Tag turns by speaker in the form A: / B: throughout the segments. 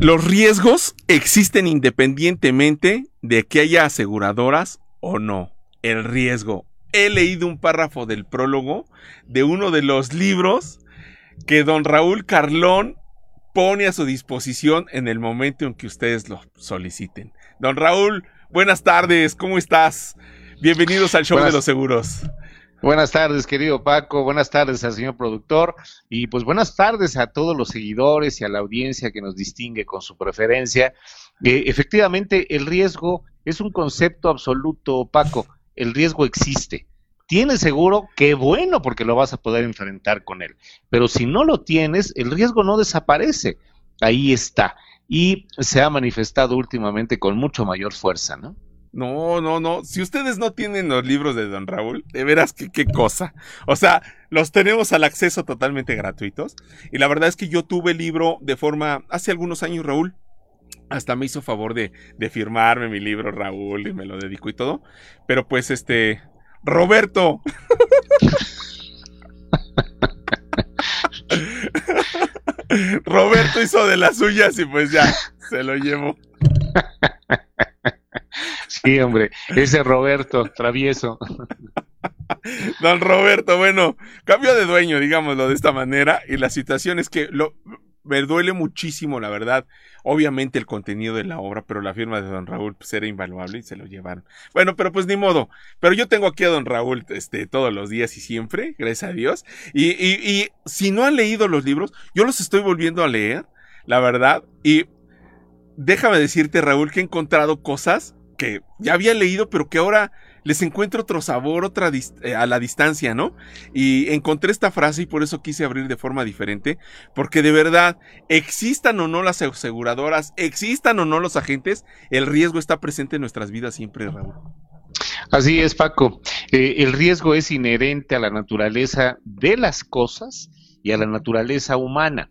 A: Los riesgos existen independientemente de que haya aseguradoras o no. El riesgo. He leído un párrafo del prólogo de uno de los libros que don Raúl Carlón pone a su disposición en el momento en que ustedes lo soliciten. Don Raúl, buenas tardes, ¿cómo estás? Bienvenidos al show de los seguros.
B: Buenas tardes, querido Paco. Buenas tardes al señor productor. Y pues buenas tardes a todos los seguidores y a la audiencia que nos distingue con su preferencia. Eh, efectivamente, el riesgo es un concepto absoluto, Paco. El riesgo existe. Tienes seguro, qué bueno, porque lo vas a poder enfrentar con él. Pero si no lo tienes, el riesgo no desaparece. Ahí está. Y se ha manifestado últimamente con mucho mayor fuerza, ¿no?
A: No, no, no. Si ustedes no tienen los libros de Don Raúl, de veras que qué cosa. O sea, los tenemos al acceso totalmente gratuitos. Y la verdad es que yo tuve el libro de forma, hace algunos años, Raúl. Hasta me hizo favor de, de firmarme mi libro, Raúl, y me lo dedico y todo. Pero pues este, Roberto. Roberto hizo de las suyas y pues ya, se lo llevo.
B: Sí, hombre, ese Roberto, travieso.
A: Don Roberto, bueno, cambio de dueño, digámoslo de esta manera, y la situación es que lo, me duele muchísimo, la verdad. Obviamente el contenido de la obra, pero la firma de Don Raúl pues, era invaluable y se lo llevaron. Bueno, pero pues ni modo. Pero yo tengo aquí a Don Raúl este, todos los días y siempre, gracias a Dios. Y, y, y si no han leído los libros, yo los estoy volviendo a leer, la verdad. Y déjame decirte, Raúl, que he encontrado cosas que ya había leído, pero que ahora les encuentro otro sabor, otra eh, a la distancia, ¿no? Y encontré esta frase y por eso quise abrir de forma diferente, porque de verdad, existan o no las aseguradoras, existan o no los agentes, el riesgo está presente en nuestras vidas siempre, Raúl.
B: Así es, Paco. Eh, el riesgo es inherente a la naturaleza de las cosas y a la naturaleza humana.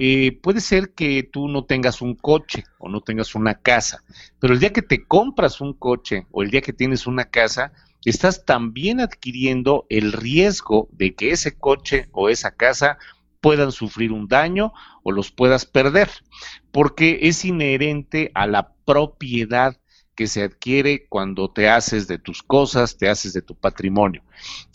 B: Eh, puede ser que tú no tengas un coche o no tengas una casa, pero el día que te compras un coche o el día que tienes una casa, estás también adquiriendo el riesgo de que ese coche o esa casa puedan sufrir un daño o los puedas perder, porque es inherente a la propiedad que se adquiere cuando te haces de tus cosas, te haces de tu patrimonio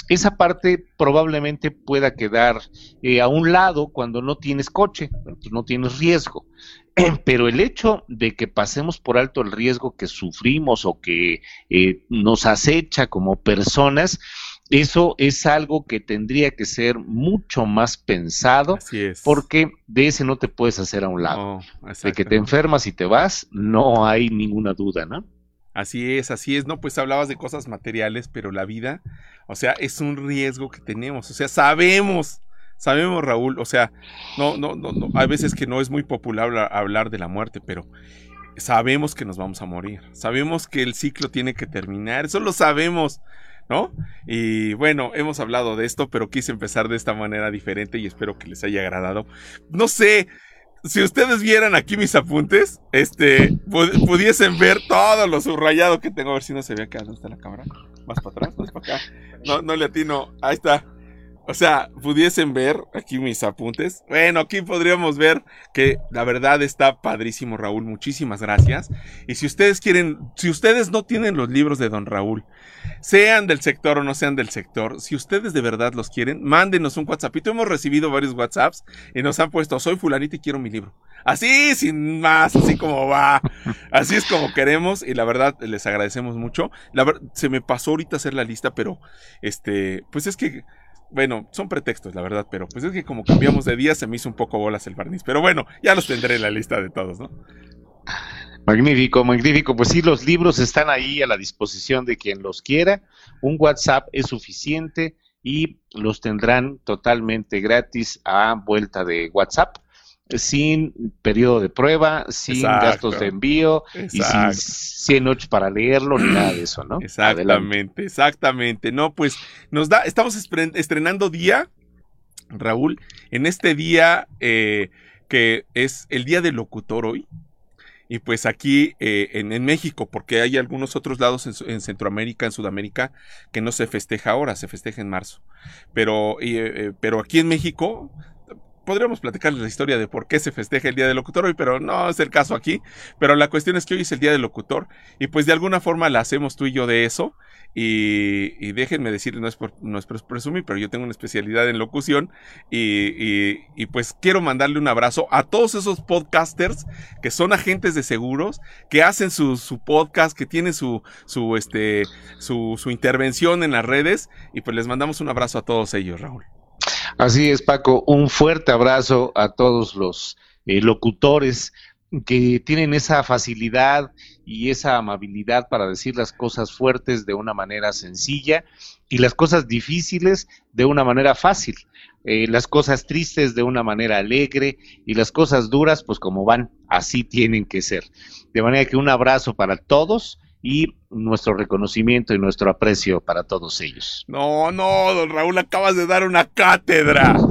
B: esa parte probablemente pueda quedar eh, a un lado cuando no tienes coche, pues no tienes riesgo. Pero el hecho de que pasemos por alto el riesgo que sufrimos o que eh, nos acecha como personas, eso es algo que tendría que ser mucho más pensado, porque de ese no te puedes hacer a un lado. de que te enfermas y te vas, no hay ninguna duda, ¿no?
A: Así es, así es, ¿no? Pues hablabas de cosas materiales, pero la vida, o sea, es un riesgo que tenemos, o sea, sabemos, sabemos, Raúl, o sea, no, no, no, no, hay veces que no es muy popular hablar de la muerte, pero sabemos que nos vamos a morir, sabemos que el ciclo tiene que terminar, eso lo sabemos, ¿no? Y bueno, hemos hablado de esto, pero quise empezar de esta manera diferente y espero que les haya agradado. No sé, si ustedes vieran aquí mis apuntes, este, pudiesen ver todo lo subrayado que tengo. A ver si no se ve acá. ¿Dónde está la cámara? Más para atrás, más para acá. No, no le atino. Ahí está. O sea, pudiesen ver aquí mis apuntes. Bueno, aquí podríamos ver que la verdad está padrísimo, Raúl. Muchísimas gracias. Y si ustedes quieren, si ustedes no tienen los libros de Don Raúl, sean del sector o no sean del sector, si ustedes de verdad los quieren, mándenos un WhatsApp. Hemos recibido varios WhatsApps y nos han puesto, soy fulanito y quiero mi libro. Así, sin más, así como va. Así es como queremos y la verdad les agradecemos mucho. La se me pasó ahorita hacer la lista, pero este, pues es que bueno, son pretextos, la verdad, pero pues es que como cambiamos de día se me hizo un poco bolas el barniz. Pero bueno, ya los tendré en la lista de todos, ¿no?
B: Magnífico, magnífico. Pues sí, los libros están ahí a la disposición de quien los quiera. Un WhatsApp es suficiente y los tendrán totalmente gratis a vuelta de WhatsApp sin periodo de prueba, sin gastos de envío y sin 100 noches para leerlo ni nada de eso, ¿no?
A: Exactamente, exactamente. No, pues nos da, estamos estrenando día, Raúl, en este día eh, que es el día del locutor hoy. Y pues aquí eh, en, México, porque hay algunos otros lados en, Centroamérica, en Sudamérica, que no se festeja ahora, se festeja en marzo. Pero, eh, pero aquí en México podríamos platicarles la historia de por qué se festeja el Día del Locutor hoy, pero no es el caso aquí. Pero la cuestión es que hoy es el Día del Locutor y pues de alguna forma la hacemos tú y yo de eso. Y, déjenme decirles, no es, por, no es presumir, pero yo tengo una especialidad en locución y, y, pues quiero mandarle un abrazo a todos esos podcasters que son agentes de seguros, que hacen su, su podcast, que tienen su, su, este, su intervención en las redes y pues les mandamos un abrazo a todos ellos, Raúl.
B: Así es, Paco, un fuerte abrazo a todos los eh, locutores que tienen esa facilidad y esa amabilidad para decir las cosas fuertes de una manera sencilla y las cosas difíciles de una manera fácil, eh, las cosas tristes de una manera alegre y las cosas duras pues como van, así tienen que ser. De manera que un abrazo para todos y nuestro reconocimiento y nuestro aprecio para todos ellos.
A: No, no, don Raúl, acabas de dar una cátedra.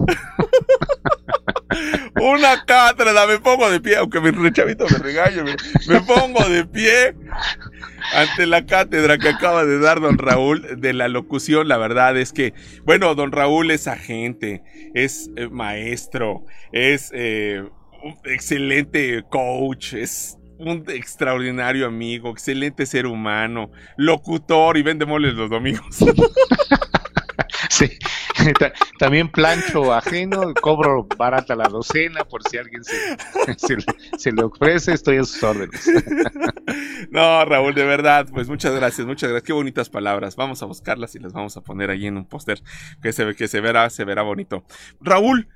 A: una cátedra, me pongo de pie, aunque mi chavito me regañe, me, pongo de pie ante la cátedra que acaba de dar don Raúl de la locución. La verdad es que, bueno, don Raúl es agente, es eh, maestro, es eh, un excelente coach, es un extraordinario amigo, excelente ser humano, locutor y vende moles los domingos.
B: sí, también plancho ajeno, cobro barata la docena por si alguien se, le ofrece, estoy a sus órdenes.
A: no, Raúl, de verdad, pues muchas gracias, muchas gracias, qué bonitas palabras, vamos a buscarlas y las vamos a poner ahí en un póster que se, que se verá, se verá bonito. Raúl,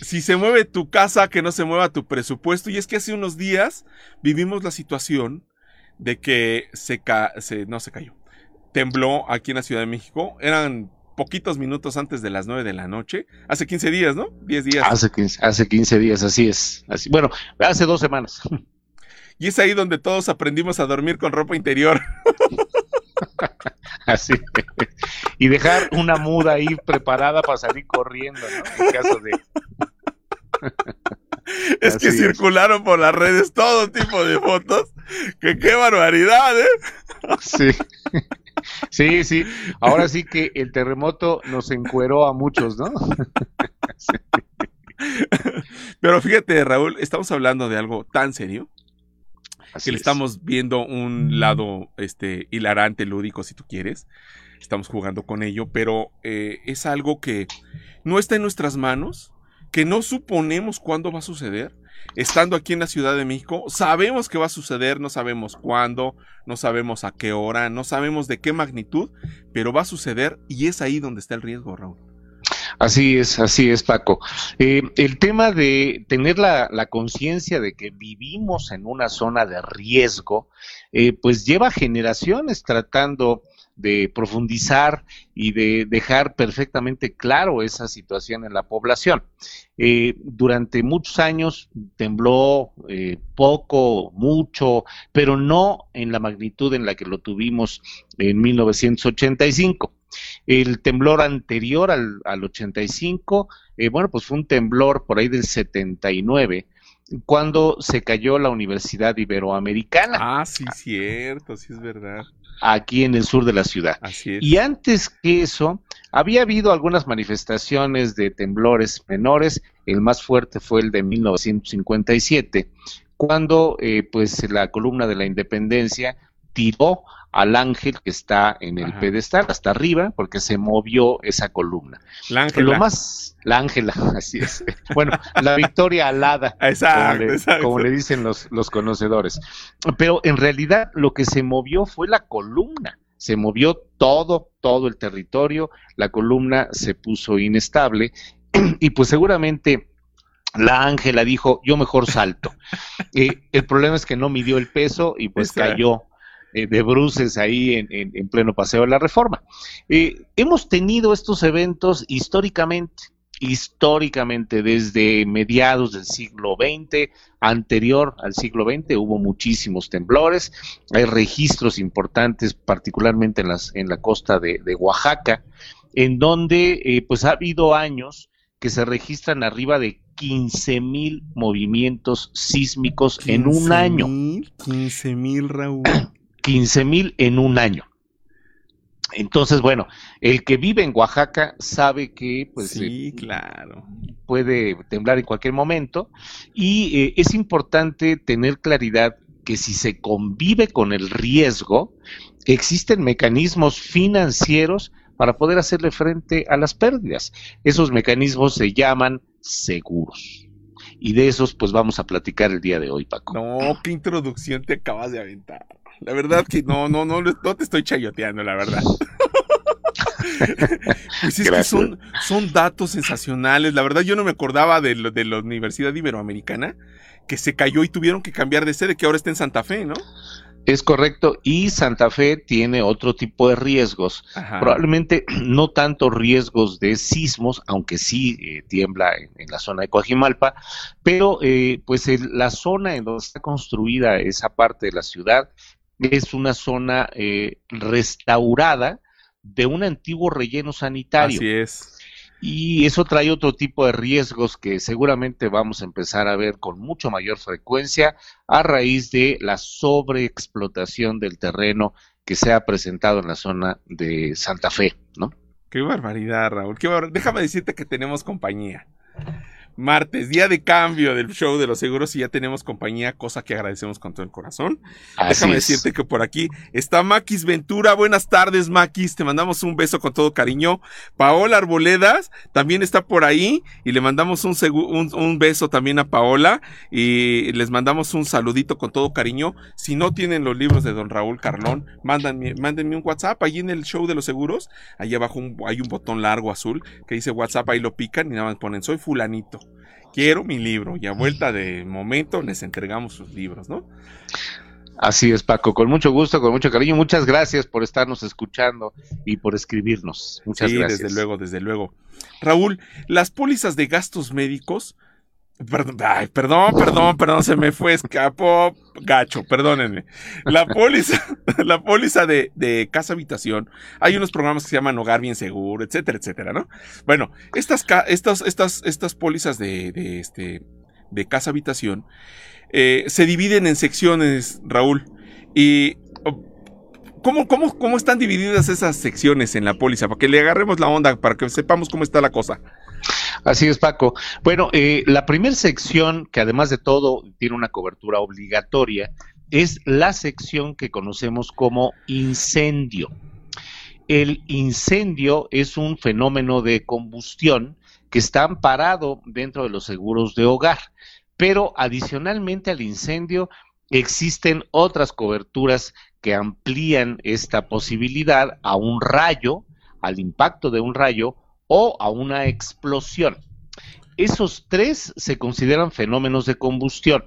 A: si se mueve tu casa, que no se mueva tu presupuesto. Y es que hace unos días vivimos la situación de que se, se no se cayó. Tembló aquí en la Ciudad de México. Eran poquitos minutos antes de las 9 de la noche. Hace 15 días, ¿no? 10 días.
B: Hace 15, hace 15 días, así es. Así, bueno, hace dos semanas.
A: Y es ahí donde todos aprendimos a dormir con ropa interior.
B: Así. Y dejar una muda ahí preparada para salir corriendo, ¿no? En caso de.
A: Es que circularon por las redes todo tipo de fotos. Que qué barbaridad, ¿eh?
B: Sí. Sí, sí. Ahora sí que el terremoto nos encueró a muchos, ¿no?
A: Pero fíjate, Raúl, estamos hablando de algo tan serio que le estamos viendo un lado este, hilarante, lúdico, si tú quieres. Estamos jugando con ello, pero eh, es algo que no está en nuestras manos, que no suponemos cuándo va a suceder. Estando aquí en la Ciudad de México, sabemos que va a suceder, no sabemos cuándo, no sabemos a qué hora, no sabemos de qué magnitud, pero va a suceder y es ahí donde está el riesgo, Raúl.
B: Así es, así es, Paco. Eh, el tema de tener la, conciencia de que vivimos en una zona de riesgo, eh, pues lleva generaciones tratando de profundizar y de dejar perfectamente claro esa situación en la población. Eh, durante muchos años tembló poco, mucho, pero no en la magnitud en la que lo tuvimos en 1985. El temblor anterior al, al 85, eh, bueno, pues fue un temblor por ahí del 79, cuando se cayó la Universidad Iberoamericana.
A: Ah, sí, cierto, sí es verdad.
B: Aquí en el sur de la ciudad. Así es. Y antes que eso, había habido algunas manifestaciones de temblores menores. El más fuerte fue el de 1957, cuando eh, pues la columna de la Independencia tiró al ángel que está en el pedestal hasta arriba porque se movió esa columna. La ángela. Lo más, la ángela, así es. Bueno, la victoria alada, como, le, dicen los, los conocedores. Pero en realidad lo que se movió fue la columna. Se movió todo, todo el territorio, la columna se puso inestable y pues seguramente la Ángela dijo, yo mejor salto. Eh, el problema es que no midió el peso y pues cayó de bruces ahí en, pleno paseo de la reforma. Eh, hemos tenido estos eventos históricamente, históricamente desde mediados del siglo XX, anterior al siglo XX, hubo muchísimos temblores, hay registros importantes, particularmente en, las, en la costa de, Oaxaca, en donde eh, pues ha habido años que se registran arriba de 15 mil movimientos sísmicos en un año.
A: 15 mil, Raúl.
B: 15 mil en un año. Entonces, bueno, el que vive en Oaxaca sabe que pues
A: sí, eh, claro.
B: puede temblar en cualquier momento y eh, es importante tener claridad que si se convive con el riesgo, existen mecanismos financieros para poder hacerle frente a las pérdidas. Esos mecanismos se llaman seguros. Y de esos pues vamos a platicar el día de hoy, Paco.
A: No, qué introducción te acabas de aventar. La verdad que no, no, no, no te estoy chayoteando, la verdad. pues es que son, son datos sensacionales. La verdad, yo no me acordaba de, de la Universidad Iberoamericana que se cayó y tuvieron que cambiar de sede, que ahora está en Santa Fe, ¿no?
B: Es correcto, y Santa Fe tiene otro tipo de riesgos, probablemente no tanto riesgos de sismos, aunque sí eh, tiembla en, la zona de Coajimalpa, pero eh, pues la zona en donde está construida esa parte de la ciudad es una zona eh, restaurada de un antiguo relleno sanitario.
A: Así es.
B: Y eso trae otro tipo de riesgos que seguramente vamos a empezar a ver con mucho mayor frecuencia a raíz de la sobreexplotación del terreno que se ha presentado en la zona de Santa Fe, ¿no?
A: Qué barbaridad, Raúl. Qué Déjame decirte que tenemos compañía martes, día de cambio del show de los seguros y ya tenemos compañía, cosa que agradecemos con todo el corazón. Déjame decirte que por aquí está Maquis Ventura. Buenas tardes, Maquis. Te mandamos un beso con todo cariño. Paola Arboledas también está por ahí y le mandamos un, un, beso también a Paola y les mandamos un saludito con todo cariño. Si no tienen los libros de don Raúl Carlón, mándenme, mándenme un WhatsApp allí en el show de los seguros. Ahí abajo hay un botón largo azul que dice WhatsApp, ahí lo pican y nada más ponen soy fulanito quiero mi libro y a vuelta de momento les entregamos sus libros, ¿no?
B: Así es, Paco, con mucho gusto, con mucho cariño. Muchas gracias por estarnos escuchando y por escribirnos. Muchas sí,
A: Desde luego, desde luego. Raúl, las pólizas de gastos médicos Perdón, perdón, perdón, se me fue, escapó, gacho, perdónenme. La póliza, la póliza de, de, casa habitación, hay unos programas que se llaman Hogar Bien Seguro, etcétera, etcétera, ¿no? Bueno, estas, estas, estas, estas pólizas de, de, este, de casa habitación eh, se dividen en secciones, Raúl. Y ¿Cómo, cómo, ¿Cómo están divididas esas secciones en la póliza? Para que le agarremos la onda, para que sepamos cómo está la cosa.
B: Así es, Paco. Bueno, eh, la primera sección, que además de todo tiene una cobertura obligatoria, es la sección que conocemos como incendio. El incendio es un fenómeno de combustión que está amparado dentro de los seguros de hogar, pero adicionalmente al incendio existen otras coberturas que amplían esta posibilidad a un rayo, al impacto de un rayo o a una explosión. Esos tres se consideran fenómenos de combustión.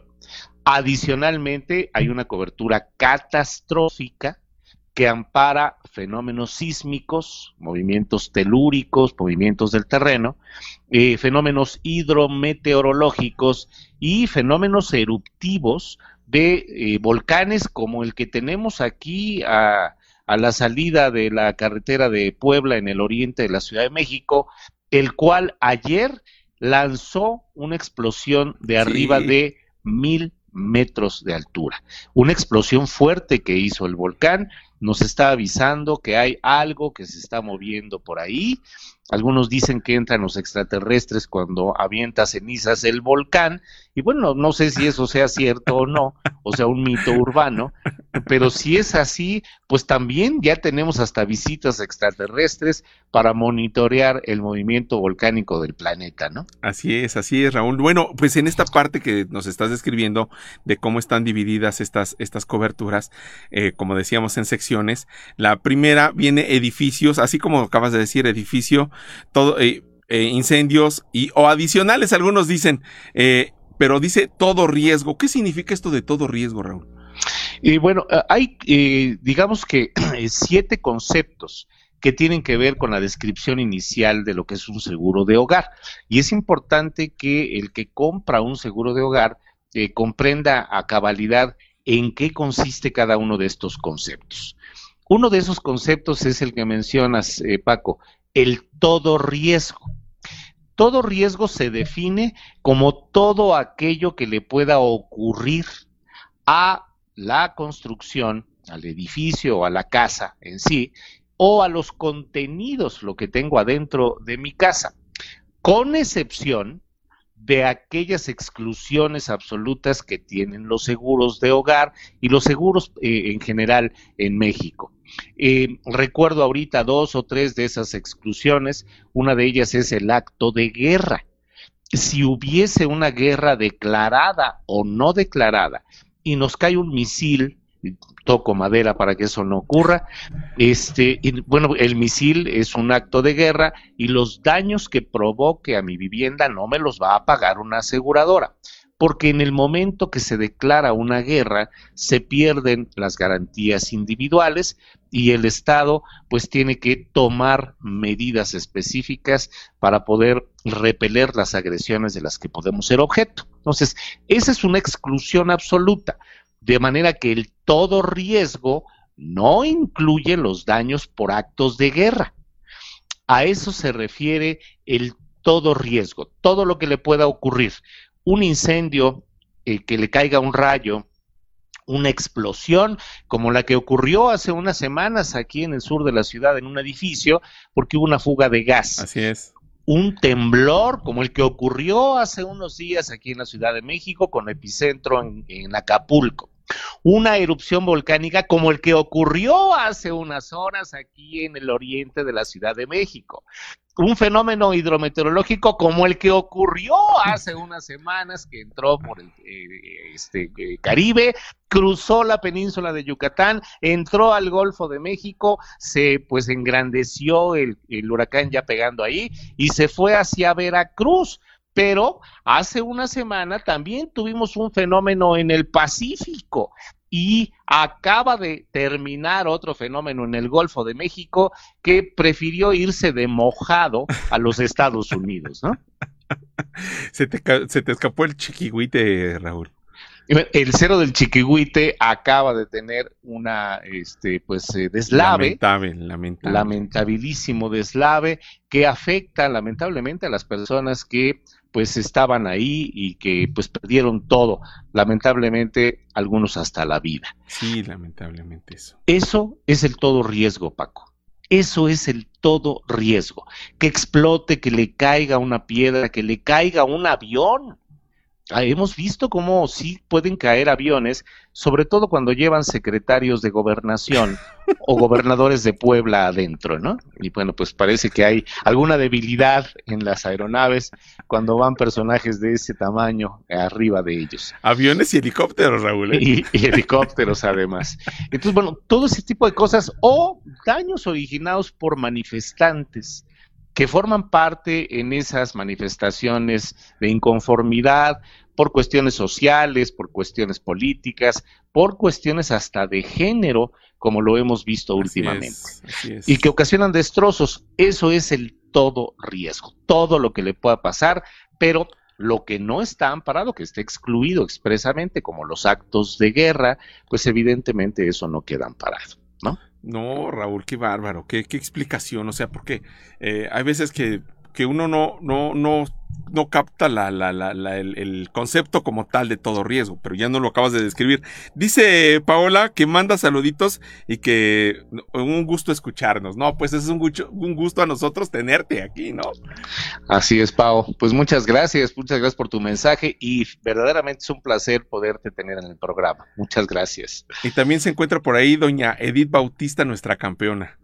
B: Adicionalmente, hay una cobertura catastrófica que ampara fenómenos sísmicos, movimientos telúricos, movimientos del terreno, eh, fenómenos hidrometeorológicos y fenómenos eruptivos de eh, volcanes como el que tenemos aquí a a la salida de la carretera de Puebla en el oriente de la Ciudad de México, el cual ayer lanzó una explosión de arriba de mil metros de altura. Una explosión fuerte que hizo el volcán nos está avisando que hay algo que se está moviendo por ahí. Algunos dicen que entran los extraterrestres cuando avienta cenizas el volcán. Y bueno, no sé si eso sea cierto o no, o sea, un mito urbano, pero si es así, pues también ya tenemos hasta visitas extraterrestres para monitorear el movimiento volcánico del planeta, ¿no?
A: Así es, así es, Raúl. Bueno, pues en esta parte que nos estás describiendo de cómo están divididas estas, estas coberturas, eh, como decíamos en secciones, la primera viene edificios, así como acabas de decir, edificio, eh, eh, incendios y o adicionales, algunos dicen, pero dice todo riesgo. ¿Qué significa esto de todo riesgo, Raúl?
B: Y bueno, eh, hay, eh, digamos que siete conceptos que tienen que ver con la descripción inicial de lo que es un seguro de hogar. Y es importante que el que compra un seguro de hogar eh, comprenda a cabalidad en qué consiste cada uno de estos conceptos. Uno de esos conceptos es el que mencionas, Paco, el todo riesgo. Todo riesgo se define como todo aquello que le pueda ocurrir a la construcción, al edificio o a la casa en sí, o a los contenidos, lo que tengo adentro de mi casa, con excepción de aquellas exclusiones absolutas que tienen los seguros de hogar y los seguros eh, en general en México. Eh, recuerdo ahorita dos o tres de esas exclusiones. Una de ellas es el acto de guerra. Si hubiese una guerra declarada o no declarada y nos cae un misil toco madera para que eso no ocurra. Este, bueno, el misil es un acto de guerra y los daños que provoque a mi vivienda no me los va a pagar una aseguradora porque en el momento que se declara una guerra se pierden las garantías individuales y el Estado pues tiene que tomar medidas específicas para poder repeler las agresiones de las que podemos ser objeto. Entonces, esa es una exclusión absoluta, de manera que el todo riesgo no incluye los daños por actos de guerra. A eso se refiere el todo riesgo, todo lo que le pueda ocurrir un incendio, eh, que le caiga un rayo, una explosión como la que ocurrió hace unas semanas aquí en el sur de la ciudad en un edificio porque hubo una fuga de gas.
A: Así es.
B: Un temblor como el que ocurrió hace unos días aquí en la Ciudad de México con epicentro en Acapulco una erupción volcánica como el que ocurrió hace unas horas aquí en el oriente de la Ciudad de México. Un fenómeno hidrometeorológico como el que ocurrió hace unas semanas que entró por el eh, este, eh, Caribe, cruzó la península de Yucatán, entró al Golfo de México, se pues engrandeció el, el huracán ya pegando ahí y se fue hacia Veracruz. Pero hace una semana también tuvimos un fenómeno en el Pacífico y acaba de terminar otro fenómeno en el Golfo de México que prefirió irse de mojado a los Estados Unidos, ¿no?
A: Se te, se te escapó el chiquihuite, Raúl.
B: El cero del chiquihuite acaba de tener una, este, pues, eh, deslave.
A: Lamentable, lamentable.
B: Lamentabilísimo deslave que afecta lamentablemente a las personas que pues estaban ahí y que pues perdieron todo, lamentablemente algunos hasta la vida.
A: Sí, lamentablemente eso.
B: Eso es el todo riesgo, Paco. Eso es el todo riesgo. Que explote, que le caiga una piedra, que le caiga un avión. Ah, hemos visto cómo sí pueden caer aviones, sobre todo cuando llevan secretarios de gobernación o gobernadores de Puebla adentro, ¿no? Y bueno, pues parece que hay alguna debilidad en las aeronaves cuando van personajes de ese tamaño arriba de ellos.
A: Aviones y helicópteros, Raúl.
B: ¿eh? Y, y, helicópteros además. Entonces, bueno, todo ese tipo de cosas o daños originados por manifestantes que forman parte en esas manifestaciones de inconformidad por cuestiones sociales, por cuestiones políticas, por cuestiones hasta de género, como lo hemos visto últimamente, y que ocasionan destrozos. Eso es el todo riesgo, todo lo que le pueda pasar, pero lo que no está amparado, que esté excluido expresamente, como los actos de guerra, pues evidentemente eso no queda amparado, ¿no?
A: Raúl, qué bárbaro, qué, qué explicación, o sea, porque eh, hay veces que, que uno no, no, no no capta la, la, la, el, concepto como tal de todo riesgo, pero ya no lo acabas de describir. Dice Paola que manda saluditos y que un gusto escucharnos, ¿no? Pues es un gusto, un gusto a nosotros tenerte aquí, ¿no?
B: Así es, Pao. Pues muchas gracias, muchas gracias por tu mensaje y verdaderamente es un placer poderte tener en el programa. Muchas gracias.
A: Y también se encuentra por ahí doña Edith Bautista, nuestra campeona.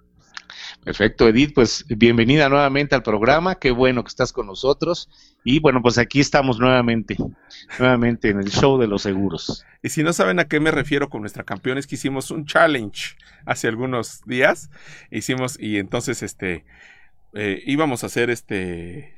B: Perfecto, Edith, pues bienvenida nuevamente al programa, qué bueno que estás con nosotros y bueno, pues aquí estamos nuevamente, nuevamente en el show de los seguros.
A: Y si no saben a qué me refiero con nuestra campeona, es que hicimos un challenge hace algunos días, hicimos y entonces este eh, íbamos a hacer este,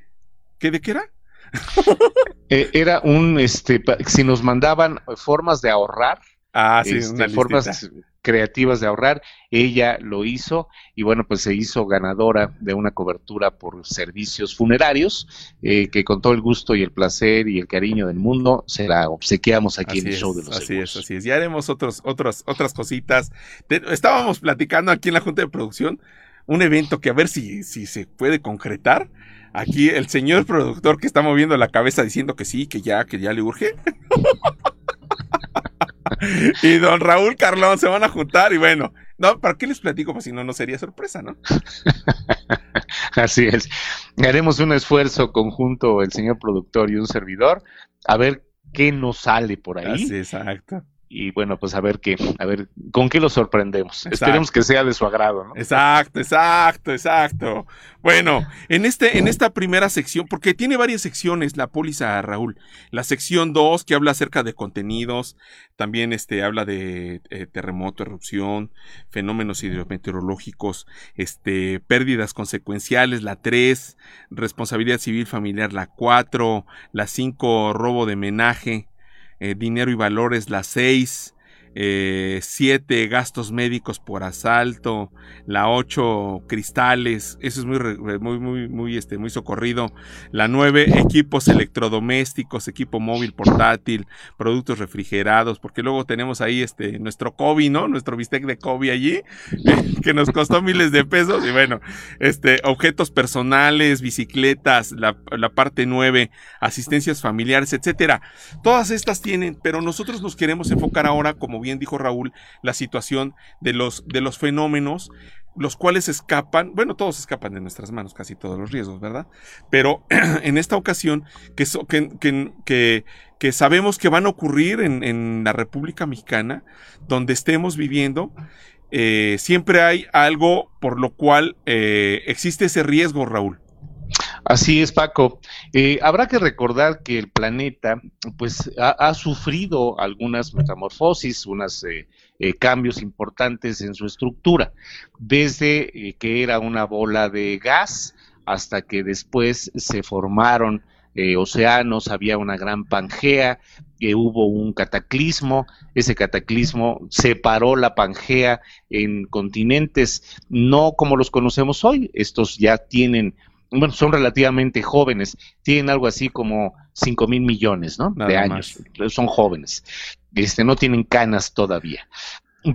A: ¿qué de qué era?
B: Eh, era un, este, si nos mandaban formas de ahorrar,
A: Ah, sí, este,
B: formas creativas de ahorrar. Ella lo hizo y bueno, pues se hizo ganadora de una cobertura por servicios funerarios eh, que con todo el gusto y el placer y el cariño del mundo se la obsequiamos aquí en el show de los
A: Así es, así es. Ya haremos otros, otros, otras cositas. estábamos platicando aquí en la Junta de Producción un evento que a ver si, si se puede concretar. Aquí el señor productor que está moviendo la cabeza diciendo que sí, que ya, que ya le urge. y don Raúl Carlón se van a juntar y bueno, No, ¿para qué les platico? Pues si no, no sería sorpresa, ¿no?
B: Así es. Haremos un esfuerzo conjunto, el señor productor y un servidor, a ver qué nos sale por ahí.
A: Así, exacto
B: y bueno, pues a ver qué, a ver, con qué lo sorprendemos. Esperemos que sea de su agrado, ¿no?
A: Exacto, exacto, exacto. Bueno, en este, en esta primera sección, porque tiene varias secciones la póliza, Raúl. La sección 2, que habla acerca de contenidos, también este, habla de eh, terremoto, erupción, fenómenos hidrometeorológicos, este, pérdidas consecuenciales, la 3, responsabilidad civil familiar, la 4, la 5, robo de menaje, eh, dinero y valores la 6, eh, siete gastos médicos por asalto, la 8 cristales, eso es muy, muy, muy, muy, este, muy socorrido, la 9 equipos electrodomésticos, equipo móvil portátil, productos refrigerados, porque luego tenemos ahí este, nuestro COVID, ¿no? Nuestro bistec de COVID allí, que nos costó miles de pesos, y bueno, este, objetos personales, bicicletas, la, la parte 9, asistencias familiares, etcétera. Todas estas tienen, pero nosotros nos queremos enfocar ahora, como bien dijo Raúl, la situación de los, de los fenómenos los cuales escapan, bueno, todos escapan de nuestras manos, casi todos los riesgos, ¿verdad? Pero en esta ocasión, que, que, que, sabemos que van a ocurrir en, la República Mexicana, donde estemos viviendo, eh, siempre hay algo por lo cual eh, existe ese riesgo, Raúl.
B: Así es, Paco. Eh, habrá que recordar que el planeta, pues, ha, sufrido algunas metamorfosis, unos eh, eh, cambios importantes en su estructura, desde que era una bola de gas hasta que después se formaron océanos, había una gran pangea, hubo un cataclismo, ese cataclismo separó la pangea en continentes no como los conocemos hoy, estos ya tienen bueno, son relativamente jóvenes, tienen algo así como 5 mil millones, ¿no? de años, son jóvenes, este, no tienen canas todavía.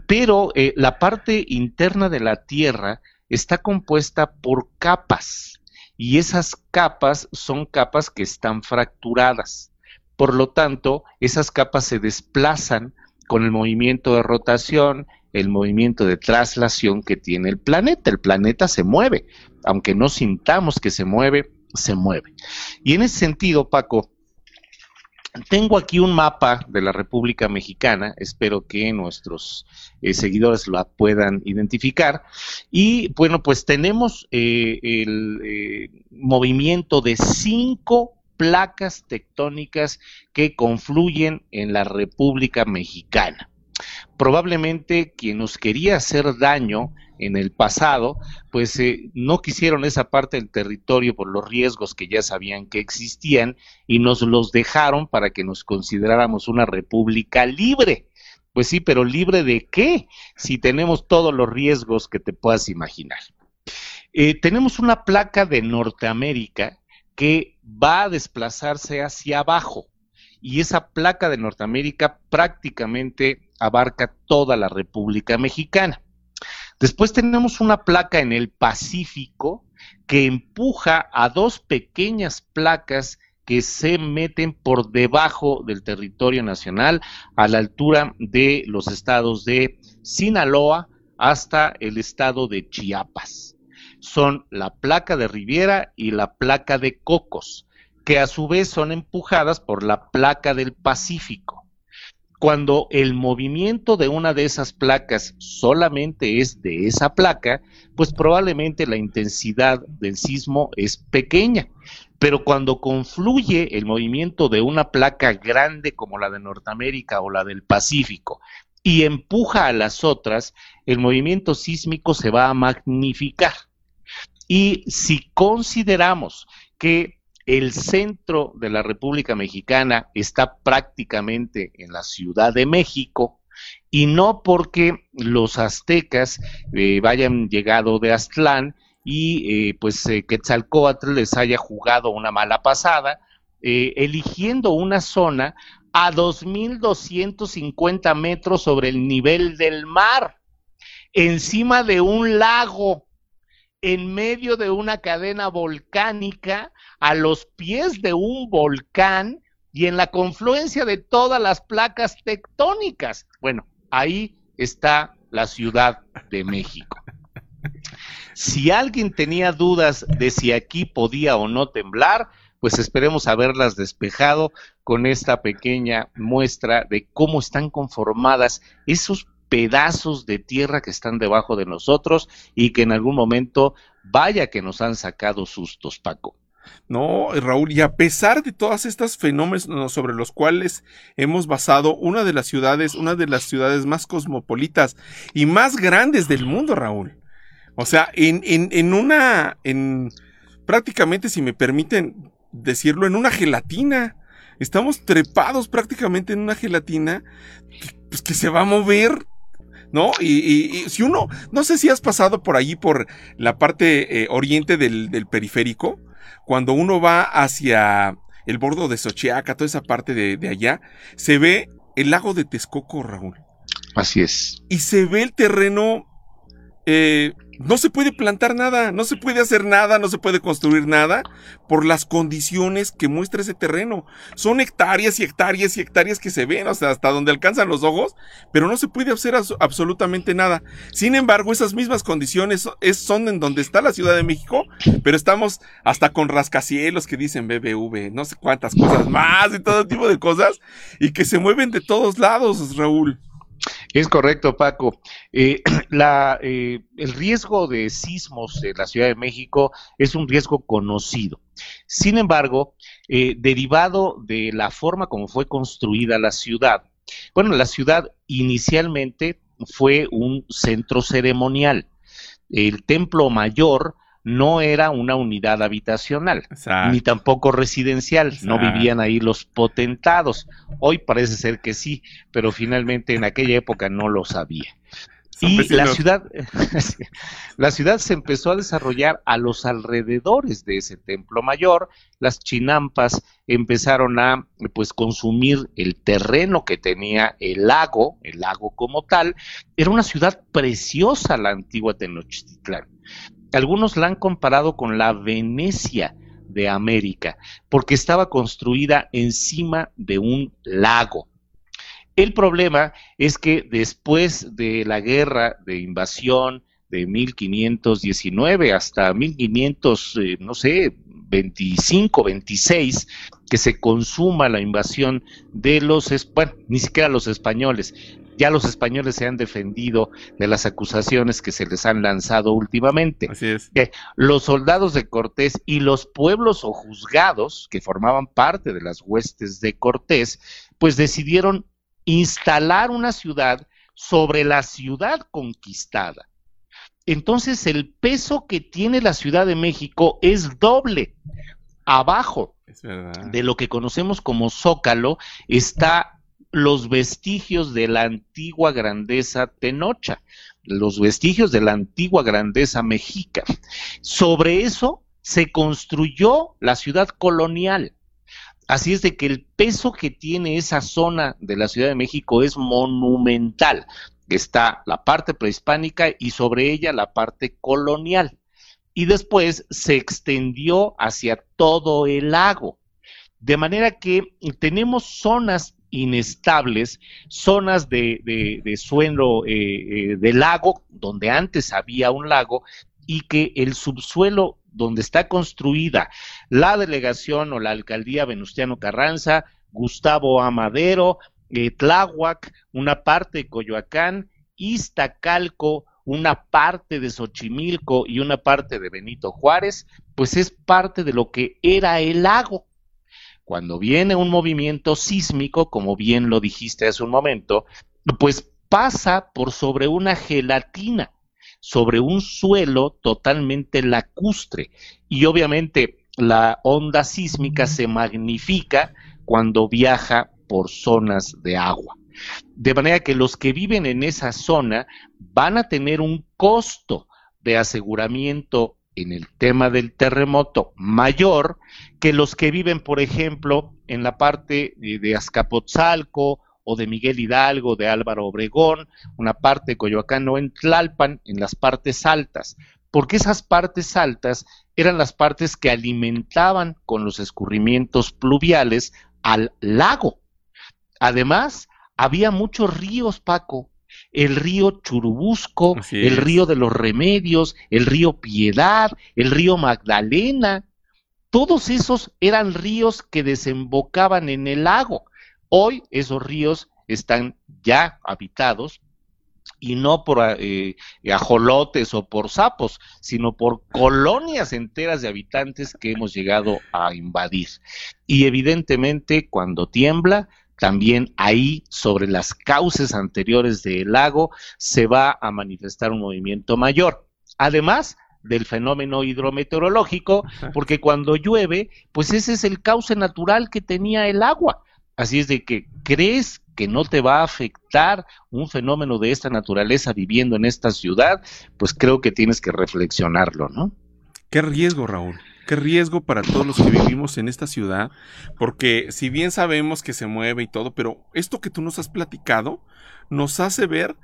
B: Pero eh, la parte interna de la Tierra está compuesta por capas y esas capas son capas que están fracturadas. Por lo tanto, esas capas se desplazan con el movimiento de rotación, el movimiento de traslación que tiene el planeta. El planeta se mueve, aunque no sintamos que se mueve, se mueve. Y en ese sentido, Paco, tengo aquí un mapa de la República Mexicana, espero que nuestros eh, seguidores lo puedan identificar. Y bueno, pues tenemos eh, el eh, movimiento de cinco placas tectónicas que confluyen en la República Mexicana. Probablemente quien nos quería hacer daño en el pasado, pues eh, no quisieron esa parte del territorio por los riesgos que ya sabían que existían y nos los dejaron para que nos consideráramos una república libre. Pues sí, pero libre de qué? Si tenemos todos los riesgos que te puedas imaginar. Eh, tenemos una placa de Norteamérica que va a desplazarse hacia abajo y esa placa de Norteamérica prácticamente abarca toda la República Mexicana. Después tenemos una placa en el Pacífico que empuja a dos pequeñas placas que se meten por debajo del territorio nacional a la altura de los estados de Sinaloa hasta el estado de Chiapas. Son la placa de Riviera y la placa de Cocos, que a su vez son empujadas por la placa del Pacífico cuando el movimiento de una de esas placas solamente es de esa placa, pues probablemente la intensidad del sismo es pequeña. Pero cuando confluye el movimiento de una placa grande como la de Norteamérica o la del Pacífico y empuja a las otras, el movimiento sísmico se va a magnificar. Y si consideramos que el centro de la República Mexicana está prácticamente en la Ciudad de México y no porque los aztecas eh, vayan llegado de Aztlán y eh, pues eh, Quetzalcóatl les haya jugado una mala pasada, eligiendo una zona a 2.250 metros sobre el nivel del mar, encima de un lago en medio de una cadena volcánica, a los pies de un volcán y en la confluencia de todas las placas tectónicas. Bueno, ahí está la Ciudad de México. Si alguien tenía dudas de si aquí podía o no temblar, pues esperemos haberlas despejado con esta pequeña muestra de cómo están conformadas esos pedazos de tierra que están debajo de nosotros y que en algún momento vaya que nos han sacado sustos, Paco.
A: No, Raúl, y a pesar de todas estas fenómenos sobre los cuales hemos basado una de las ciudades, una de las ciudades más cosmopolitas y más grandes del mundo, Raúl. O sea, en, en, una, en prácticamente, si me permiten decirlo, en una gelatina. Estamos trepados prácticamente en una gelatina pues, que se va a mover ¿no? Y, si uno, no sé si has pasado por allí, por la parte eh, oriente del, del, periférico, cuando uno va hacia el bordo de Xochiaca, toda esa parte de, de, allá, se ve el lago de Texcoco, Raúl.
B: Así es.
A: Y se ve el terreno eh, no se puede plantar nada, no se puede hacer nada, no se puede construir nada por las condiciones que muestra ese terreno. Son hectáreas y hectáreas y hectáreas que se ven, o sea, hasta donde alcanzan los ojos, pero no se puede hacer absolutamente nada. Sin embargo, esas mismas condiciones son en donde está la Ciudad de México, pero estamos hasta con rascacielos que dicen BBV, no sé cuántas cosas más y todo tipo de cosas, y que se mueven de todos lados, Raúl.
B: Es correcto, Paco. Eh, eh, el riesgo de sismos en la Ciudad de México es un riesgo conocido. Sin embargo, eh, derivado de la forma como fue construida la ciudad, bueno, la ciudad inicialmente fue un centro ceremonial. El templo mayor no era una unidad habitacional, ni tampoco residencial, no vivían ahí los potentados. Hoy parece ser que sí, pero finalmente en aquella época no lo sabía. Y la ciudad, la ciudad se empezó a desarrollar a los alrededores de ese templo mayor. Las chinampas empezaron a pues consumir el terreno que tenía el lago, el lago como tal. Era una ciudad preciosa la antigua Tenochtitlán. Algunos la han comparado con la Venecia de América, porque estaba construida encima de un lago. El problema es que después de la guerra de invasión de 1519 hasta 1500, eh, no sé, 25, 26, que se consuma la invasión de los, bueno, ni siquiera los españoles, ya los españoles se han defendido de las acusaciones que se les han lanzado últimamente.
A: Así es.
B: los soldados de Cortés y los pueblos o juzgados que formaban parte de las huestes de Cortés, pues decidieron instalar una ciudad sobre la ciudad conquistada. Entonces el peso que tiene la Ciudad de México es doble. Abajo de lo que conocemos como Zócalo está los vestigios de la antigua grandeza tenocha, los vestigios de la antigua grandeza mexica. Sobre eso se construyó la ciudad colonial. Así es de que el peso que tiene esa zona de la Ciudad de México es monumental. Está la parte prehispánica y sobre ella la parte colonial. Y después se extendió hacia todo el lago. De manera que tenemos zonas inestables, zonas de, de, suelo eh, eh, de lago, donde antes había un lago, y que el subsuelo donde está construida la delegación o la alcaldía Venustiano Carranza, Gustavo Amadero, eh, Tláhuac, una parte de Coyoacán, Iztacalco, una parte de Xochimilco y una parte de Benito Juárez, pues es parte de lo que era el lago. Cuando viene un movimiento sísmico, como bien lo dijiste hace un momento, pues pasa por sobre una gelatina, sobre un suelo totalmente lacustre. Y obviamente la onda sísmica se magnifica cuando viaja por zonas de agua. De manera que los que viven en esa zona van a tener un costo de aseguramiento en el tema del terremoto mayor que los que viven, por ejemplo, en la parte de Azcapotzalco o de Miguel Hidalgo, de Álvaro Obregón, una parte de Coyoacán o en Tlalpan, en las partes altas, porque esas partes altas eran las partes que alimentaban con los escurrimientos pluviales al lago. Además, había muchos ríos, Paco, el río Churubusco, el río de los Remedios, el río Piedad, el río Magdalena. Todos esos eran ríos que desembocaban en el lago. Hoy esos ríos están ya habitados y no por eh, ajolotes o por sapos, sino por colonias enteras de habitantes que hemos llegado a invadir. Y evidentemente cuando tiembla, también ahí sobre las cauces anteriores del lago se va a manifestar un movimiento mayor. Además, del fenómeno hidrometeorológico, porque cuando llueve, pues ese es el cauce natural que tenía el agua. Así es de que crees que no te va a afectar un fenómeno de esta naturaleza viviendo en esta ciudad, pues creo que tienes que reflexionarlo, ¿no?
A: Qué riesgo, Raúl. Qué riesgo para todos los que vivimos en esta ciudad, porque si bien sabemos que se mueve y todo, pero esto que tú nos has platicado nos hace ver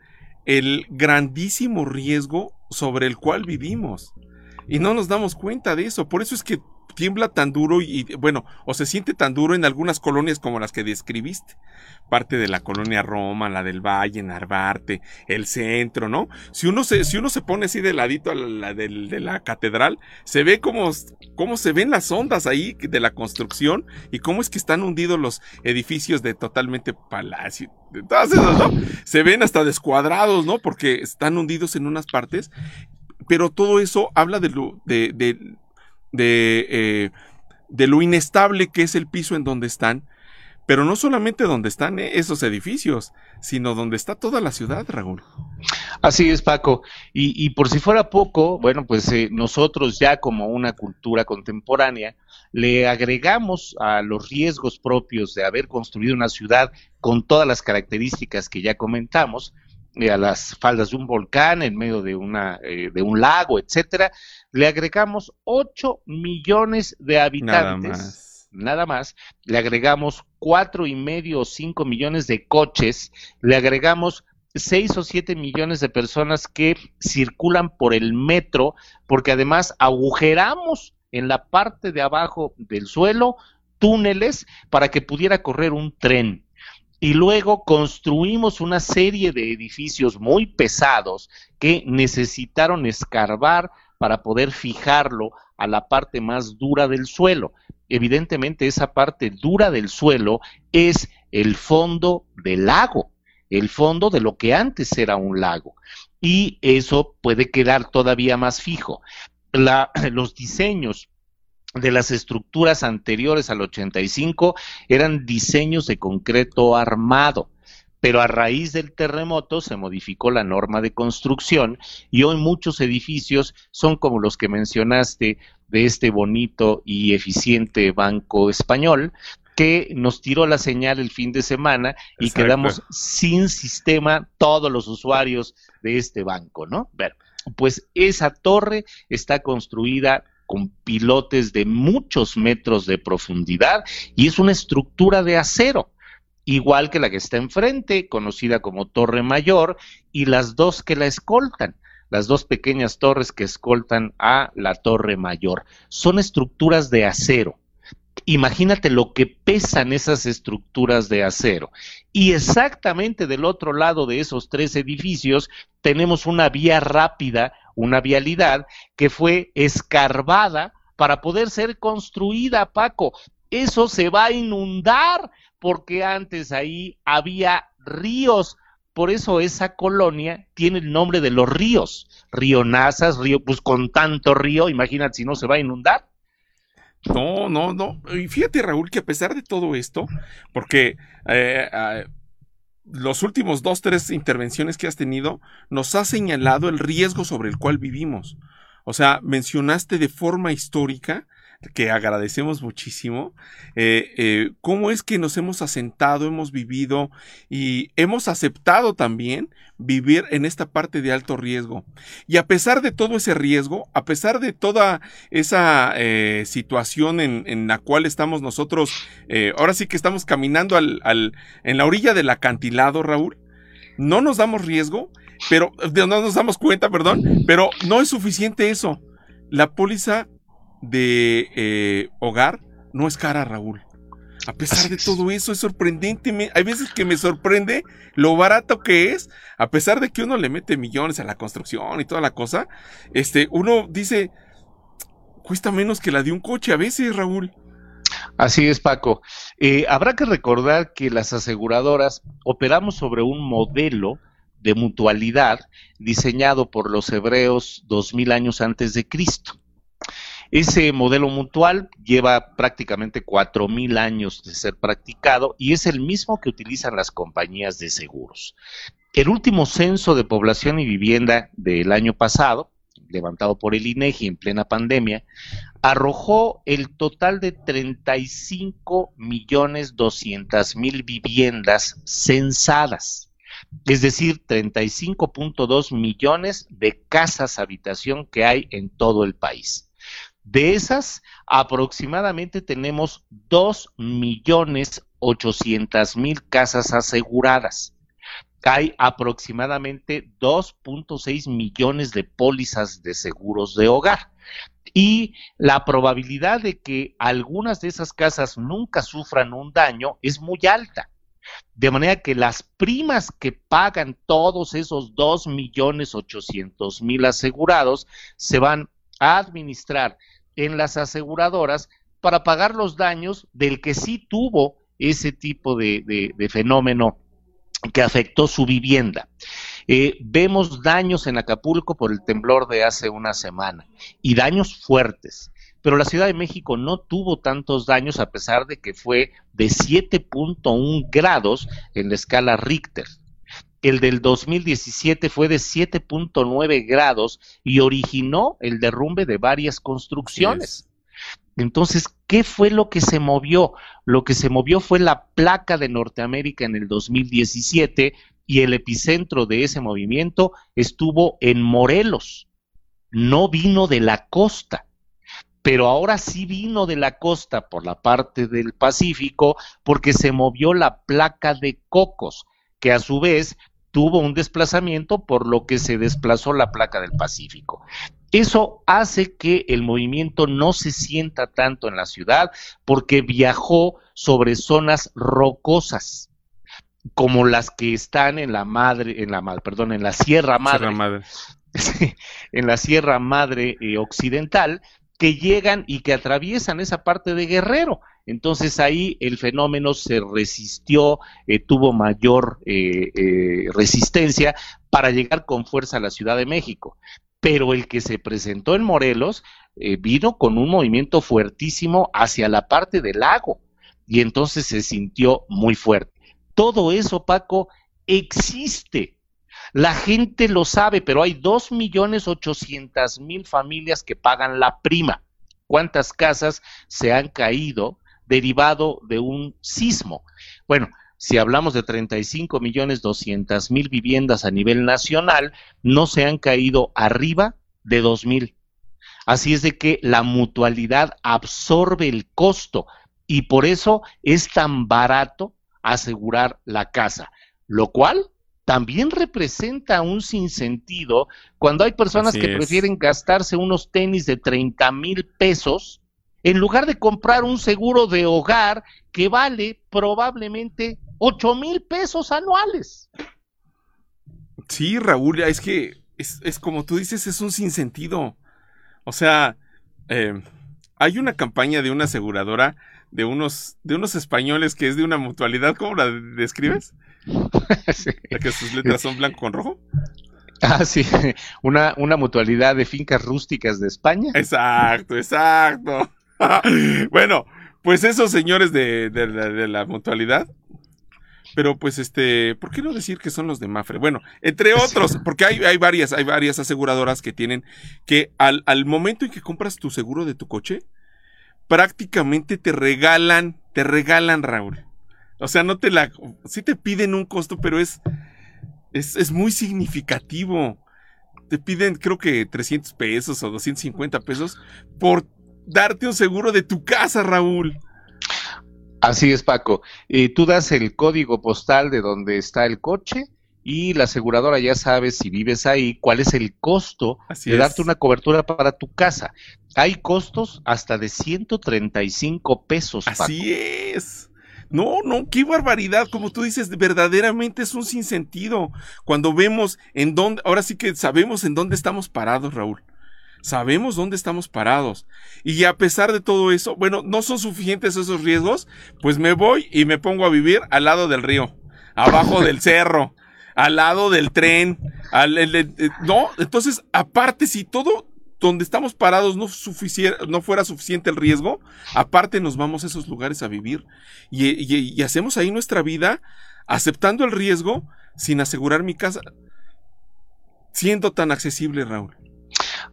A: el grandísimo riesgo sobre el cual vivimos. Y no nos damos cuenta de eso. Por eso es que tiembla tan duro y, bueno, o se siente tan duro en algunas colonias como las que describiste. Parte de la colonia Roma, la del Valle, Narvarte, el centro, ¿no? Si uno se, si uno se pone así de ladito a la, de, la catedral, se ve cómo, cómo se ven las ondas ahí de la construcción y cómo es que están hundidos los edificios de totalmente palacio. Entonces, ¿no? Se ven hasta descuadrados, ¿no? Porque están hundidos en unas partes pero todo eso habla de, lo, de, de, eh, de lo inestable que es el piso en donde están, pero no solamente donde están eh, esos edificios, sino donde está toda la ciudad, Raúl.
B: Así es, Paco. Y, por si fuera poco, bueno, pues eh, nosotros ya como una cultura contemporánea le agregamos a los riesgos propios de haber construido una ciudad con todas las características que ya comentamos, a las faldas de un volcán, en medio de, una, de un lago, etcétera, le agregamos 8 millones de habitantes. Nada más. Le agregamos cuatro y medio o 5 millones de coches. Le agregamos 6 o 7 millones de personas que circulan por el metro, porque además agujeramos en la parte de abajo del suelo túneles para que pudiera correr un tren. Y luego construimos una serie de edificios muy pesados que necesitaron escarbar para poder fijarlo a la parte más dura del suelo. Evidentemente esa parte dura del suelo es el fondo del lago, el fondo de lo que antes era un lago. Y eso puede quedar todavía más fijo. los diseños de las estructuras anteriores al 85 eran diseños de concreto armado pero a raíz del terremoto se modificó la norma de construcción y hoy muchos edificios son como los que mencionaste de este bonito y eficiente banco español que nos tiró la señal el fin de semana y quedamos sin sistema todos los usuarios de este banco, ¿no? pues esa torre está construida con pilotes de muchos metros de profundidad y es una estructura de acero igual que la que está enfrente, conocida como Torre Mayor, y las dos que la escoltan, las dos pequeñas torres que escoltan a la Torre Mayor. Son estructuras de acero. Imagínate lo que pesan esas estructuras de acero. Y exactamente del otro lado de esos tres edificios tenemos una vía rápida, una vialidad que fue escarbada para poder ser construida, Paco. Eso se va a inundar porque antes ahí había ríos. Por eso esa colonia tiene el nombre de los ríos. Río Nazas, río, pues con tanto río, imagínate si no se va a inundar.
A: No, no, no. Y fíjate, Raúl, que a pesar de todo esto, porque eh, los últimos dos, tres intervenciones que has tenido nos ha señalado el riesgo sobre el cual vivimos. O sea, mencionaste de forma histórica que agradecemos muchísimo, eh, eh, cómo es que nos hemos asentado, hemos vivido y hemos aceptado también vivir en esta parte de alto riesgo. Y a pesar de todo ese riesgo, a pesar de toda esa eh, situación en, la cual estamos nosotros, ahora sí que estamos caminando al, en la orilla del acantilado, Raúl, no nos damos riesgo, pero no nos damos cuenta, perdón, pero no es suficiente eso. La póliza de eh, hogar no es cara, Raúl. A pesar de todo eso, es sorprendente. hay veces que me sorprende lo barato que es, a pesar de que uno le mete millones a la construcción y toda la cosa. Este, uno dice, cuesta menos que la de un coche a veces, Raúl.
B: Así es, Paco. Eh, habrá que recordar que las aseguradoras operamos sobre un modelo de mutualidad diseñado por los hebreos dos mil años antes de Cristo. Ese modelo mutual lleva prácticamente cuatro mil años de ser practicado y es el mismo que utilizan las compañías de seguros. El último censo de población y vivienda del año pasado, levantado por el INEGI en plena pandemia, arrojó el total de 35 millones 200 mil viviendas censadas, es decir, 35.2 millones de casas habitación que hay en todo el país. De esas, aproximadamente tenemos 2 millones 800 mil casas aseguradas. Hay aproximadamente 2.6 millones de pólizas de seguros de hogar. Y la probabilidad de que algunas de esas casas nunca sufran un daño es muy alta. De manera que las primas que pagan todos esos 2 millones 800 mil asegurados se van a administrar en las aseguradoras para pagar los daños del que sí tuvo ese tipo de, fenómeno que afectó su vivienda. Eh, vemos daños en Acapulco por el temblor de hace una semana y daños fuertes, pero la Ciudad de México no tuvo tantos daños a pesar de que fue de 7.1 grados en la escala Richter. El del 2017 fue de 7.9 grados y originó el derrumbe de varias construcciones. Entonces, ¿qué fue lo que se movió? Lo que se movió fue la placa de Norteamérica en el 2017 y el epicentro de ese movimiento estuvo en Morelos. No vino de la costa, pero ahora sí vino de la costa por la parte del Pacífico porque se movió la placa de Cocos, que a su vez tuvo un desplazamiento por lo que se desplazó la placa del Pacífico. Eso hace que el movimiento no se sienta tanto en la ciudad porque viajó sobre zonas rocosas como las que están en la madre, en la perdón, en la Sierra Madre, en la Sierra Madre eh, Occidental, que llegan y que atraviesan esa parte de Guerrero. Entonces ahí el fenómeno se resistió, eh, tuvo mayor eh, eh, resistencia para llegar con fuerza a la Ciudad de México. Pero el que se presentó en Morelos vino con un movimiento fuertísimo hacia la parte del lago y entonces se sintió muy fuerte. Todo eso, Paco, existe. La gente lo sabe, pero hay dos millones ochocientas mil familias que pagan la prima. ¿Cuántas casas se han caído derivado de un sismo. Bueno, si hablamos de 35 millones 200 mil viviendas a nivel nacional, no se han caído arriba de 2 mil. Así es de que la mutualidad absorbe el costo y por eso es tan barato asegurar la casa, lo cual también representa un sinsentido cuando hay personas que prefieren gastarse unos tenis de 30 mil pesos en lugar de comprar un seguro de hogar que vale probablemente 8 mil pesos anuales.
A: Sí, Raúl, es que es, como tú dices, es un sinsentido. O sea, eh, hay una campaña de una aseguradora de unos, de unos españoles que es de una mutualidad, ¿cómo la describes? La que sus letras son blanco con rojo.
B: Ah, sí, una, una mutualidad de fincas rústicas de España.
A: Exacto, exacto. bueno, pues esos señores de, la, mutualidad. Pero pues este, ¿por qué no decir que son los de Mafre? Bueno, entre otros, porque hay, hay varias, hay varias aseguradoras que tienen que al, al momento en que compras tu seguro de tu coche, prácticamente te regalan, te regalan, Raúl. O sea, no te la, sí te piden un costo, pero es, es, es muy significativo. Te piden, creo que 300 pesos o 250 pesos por darte un seguro de tu casa, Raúl.
B: Así es, Paco. Eh, tú das el código postal de donde está el coche y la aseguradora ya sabe si vives ahí cuál es el costo de darte una cobertura para tu casa. Hay costos hasta de 135 pesos.
A: Así es. No, no, qué barbaridad, como tú dices, verdaderamente es un sinsentido. Cuando vemos en dónde, ahora sí que sabemos en dónde estamos parados, Raúl. Sabemos dónde estamos parados. Y a pesar de todo eso, bueno, no son suficientes esos riesgos, pues me voy y me pongo a vivir al lado del río, abajo del cerro, al lado del tren, al, no, entonces, aparte, si todo donde estamos parados no, no fuera suficiente el riesgo, aparte nos vamos a esos lugares a vivir y, hacemos ahí nuestra vida aceptando el riesgo sin asegurar mi casa, siendo tan accesible, Raúl.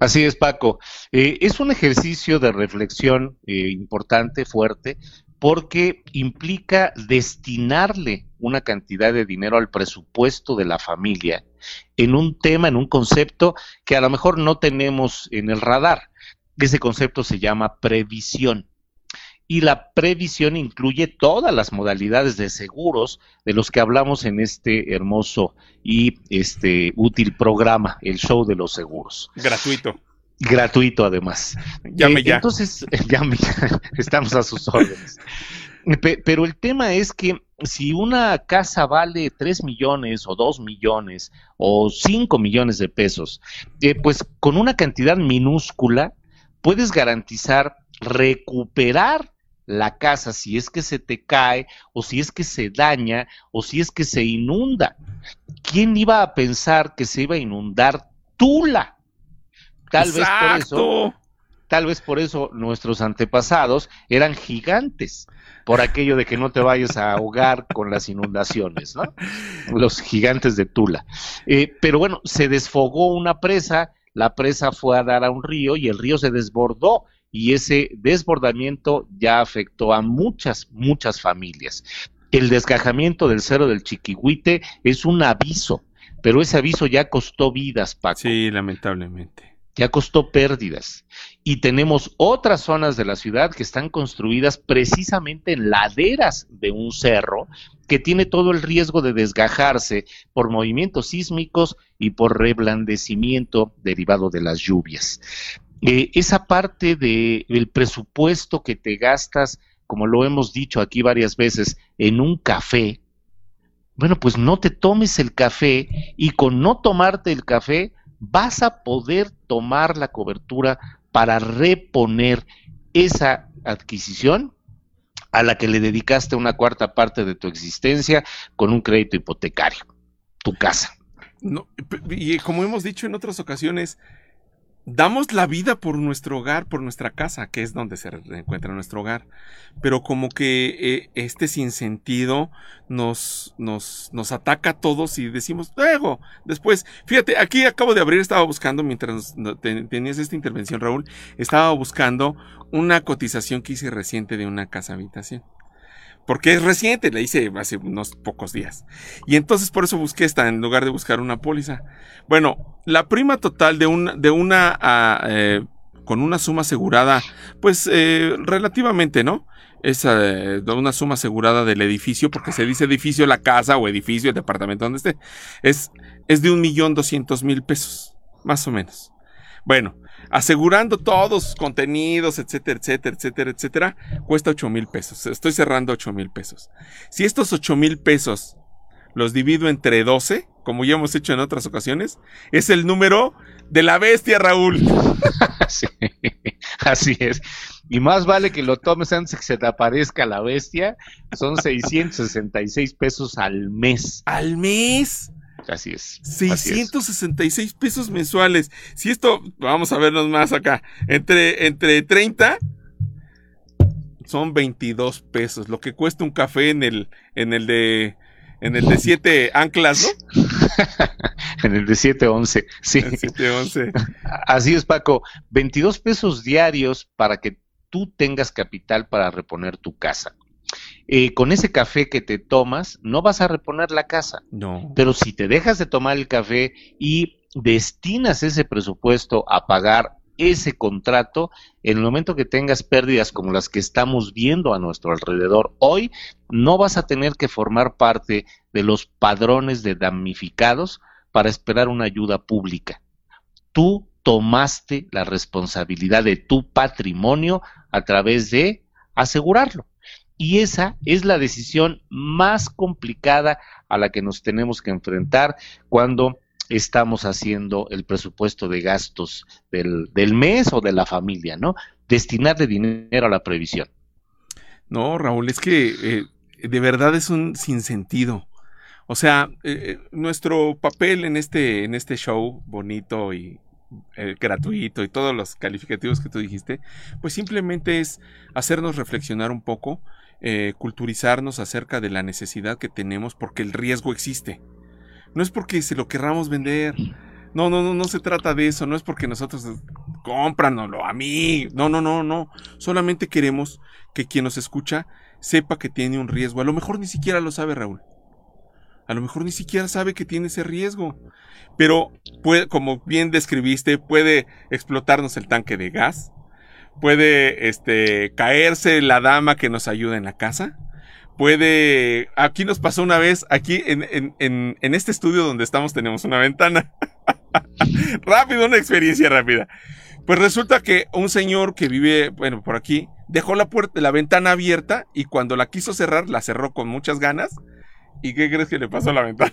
B: Así es, Paco. Eh, es un ejercicio de reflexión eh, importante, fuerte, porque implica destinarle una cantidad de dinero al presupuesto de la familia en un tema, en un concepto que a lo mejor no tenemos en el radar. Ese concepto se llama previsión. Y la previsión incluye todas las modalidades de seguros de los que hablamos en este hermoso y este útil programa, el show de los seguros.
A: Gratuito.
B: Gratuito además.
A: Llame eh, ya.
B: Entonces, llame ya. Estamos a sus órdenes. Pero el tema es que si una casa vale 3 millones o 2 millones o 5 millones de pesos, eh, pues con una cantidad minúscula puedes garantizar recuperar la casa si es que se te cae o si es que se daña o si es que se inunda. ¿Quién iba a pensar que se iba a inundar Tula? Tal vez por eso, tal vez por eso nuestros antepasados eran gigantes por aquello de que no te vayas a ahogar con las inundaciones, ¿no? Los gigantes de Tula. Eh, pero bueno, se desfogó una presa, la presa fue a dar a un río y el río se desbordó y ese desbordamiento ya afectó a muchas, muchas familias. El desgajamiento del cerro del Chiquihuite es un aviso, pero ese aviso ya costó vidas, Paco.
A: Sí, lamentablemente
B: ya costó pérdidas. Y tenemos otras zonas de la ciudad que están construidas precisamente en laderas de un cerro que tiene todo el riesgo de desgajarse por movimientos sísmicos y por reblandecimiento derivado de las lluvias. Eh, esa parte del presupuesto que te gastas, como lo hemos dicho aquí varias veces, en un café, bueno, pues no te tomes el café y con no tomarte el café, vas a poder tomar la cobertura para reponer esa adquisición a la que le dedicaste una cuarta parte de tu existencia con un crédito hipotecario, tu casa.
A: No, y como hemos dicho en otras ocasiones, damos la vida por nuestro hogar, por nuestra casa, que es donde se encuentra nuestro hogar. Pero como que eh, este sinsentido nos, nos, nos ataca a todos y decimos, luego, después, fíjate, aquí acabo de abrir, estaba buscando, mientras tenías esta intervención, Raúl, estaba buscando una cotización que hice reciente de una casa habitación porque es reciente, la hice hace unos pocos días. Y entonces por eso busqué esta en lugar de buscar una póliza. Bueno, la prima total de una, de una ah, eh, con una suma asegurada, pues eh, relativamente, ¿no? Esa de una suma asegurada del edificio, porque se dice edificio la casa o edificio el departamento donde esté, es, es de un millón doscientos mil pesos, más o menos. Bueno, asegurando todos sus contenidos, etcétera, etcétera, etcétera, etcétera, cuesta 8 mil pesos. Estoy cerrando 8 mil pesos. Si estos 8 mil pesos los divido entre 12, como ya hemos hecho en otras ocasiones, es el número de la bestia, Raúl.
B: sí, así es. Y más vale que lo tomes antes de que se te aparezca la bestia. Son 666 pesos al mes.
A: ¿Al mes?
B: Así es.
A: 666 pesos mensuales. Si esto, vamos a vernos más acá, entre, entre 30 son 22 pesos, lo que cuesta un café en el, en el de, en el de 7 anclas, ¿no?
B: en el de 711, sí. Así es, Paco. 22 pesos diarios para que tú tengas capital para reponer tu casa. Eh, con ese café que te tomas, no vas a reponer la casa.
A: No.
B: Pero si te dejas de tomar el café y destinas ese presupuesto a pagar ese contrato, en el momento que tengas pérdidas como las que estamos viendo a nuestro alrededor hoy, no vas a tener que formar parte de los padrones de damnificados para esperar una ayuda pública. Tú tomaste la responsabilidad de tu patrimonio a través de asegurarlo. Y esa es la decisión más complicada a la que nos tenemos que enfrentar cuando estamos haciendo el presupuesto de gastos del, del mes o de la familia, ¿no? Destinarle dinero a la previsión.
A: No, Raúl, es que eh, de verdad es un sinsentido. O sea, eh, eh, nuestro papel en este, en este show bonito y gratuito y todos los calificativos que tú dijiste, pues simplemente es hacernos reflexionar un poco, culturizarnos acerca de la necesidad que tenemos porque el riesgo existe. No es porque se lo querramos vender. No, no, no, no se trata de eso. No es porque nosotros cómpranoslo a mí. No, no, no, no. Solamente queremos que quien nos escucha sepa que tiene un riesgo. A lo mejor ni siquiera lo sabe Raúl. A lo mejor ni siquiera sabe que tiene ese riesgo. Pero, puede, como bien describiste, puede explotarnos el tanque de gas. Puede este, caerse la dama que nos ayuda en la casa. Puede. Aquí nos pasó una vez, aquí en, en, en, en este estudio donde estamos tenemos una ventana. Rápido, una experiencia rápida. Pues resulta que un señor que vive, bueno, por aquí, dejó la puerta, la ventana abierta y cuando la quiso cerrar, la cerró con muchas ganas. ¿Y qué crees que le pasó a la ventana?